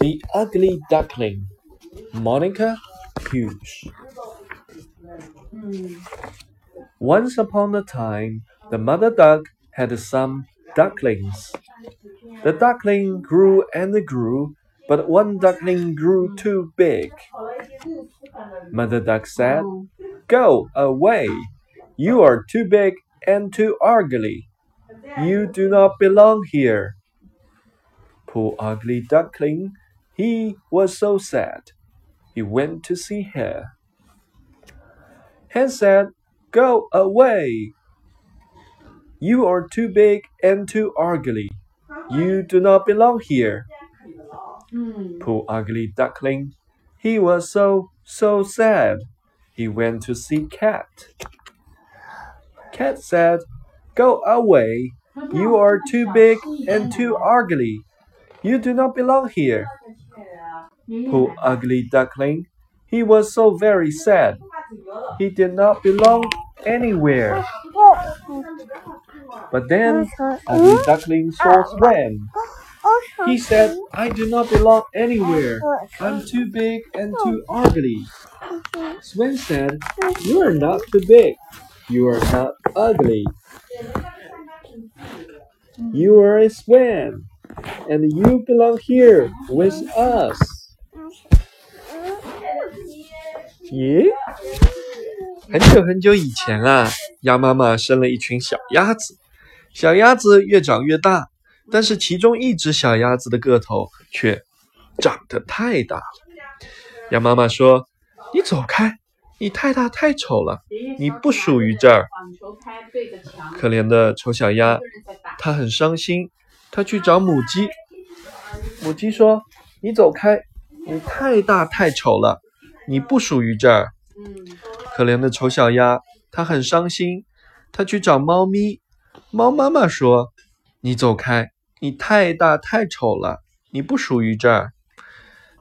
The Ugly Duckling, Monica Hughes. Once upon a time, the mother duck had some ducklings. The duckling grew and grew, but one duckling grew too big. Mother duck said, Go away! You are too big and too ugly. You do not belong here. Poor ugly duckling, he was so sad. He went to see her. Hen said, Go away! You are too big and too ugly. You do not belong here. Poor ugly duckling, he was so, so sad. He went to see Cat. Cat said, Go away. You are too big and too ugly. You do not belong here. Poor ugly duckling, he was so very sad. He did not belong anywhere. But then ugly duckling saw Sven. He said, I do not belong anywhere. I'm too big and too ugly. Sven said, You are not too big. You are not ugly. You are a Sven. And you belong here with us. 咦？很久很久以前啊，鸭妈妈生了一群小鸭子，小鸭子越长越大，但是其中一只小鸭子的个头却长得太大了。鸭妈妈说：“你走开，你太大太丑了，你不属于这儿。”可怜的丑小鸭，它很伤心，它去找母鸡。母鸡说：“你走开，你太大太丑了，你不属于这儿。”可怜的丑小鸭，它很伤心，它去找猫咪。猫妈妈说：“你走开，你太大太丑了，你不属于这儿。”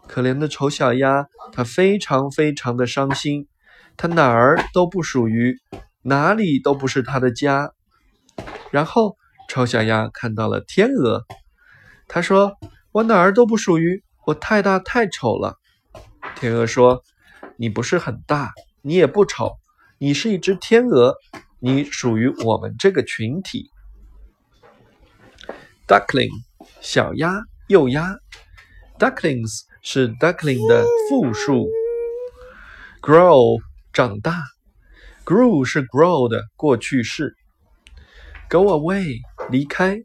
可怜的丑小鸭，它非常非常的伤心，它哪儿都不属于，哪里都不是它的家。然后，丑小鸭看到了天鹅，它说：“我哪儿都不属于，我太大太丑了。”天鹅说：“你不是很大，你也不丑，你是一只天鹅，你属于我们这个群体。” Duckling，小鸭、幼鸭。Ducklings 是 duckling 的复数。Grow，长大。Grew 是 grow 的过去式。Go away，离开。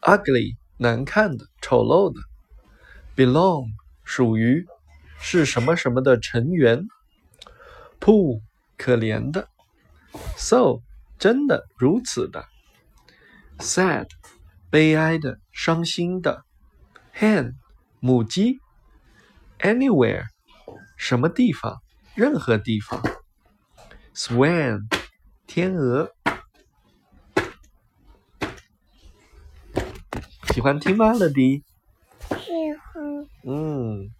Ugly，难看的、丑陋的。Belong，属于，是什么什么的成员。Poor，可怜的。So，真的如此的。Sad。悲哀的、伤心的；hen，母鸡；anywhere，什么地方、任何地方；swan，天鹅。喜欢听吗，乐迪？喜欢。嗯。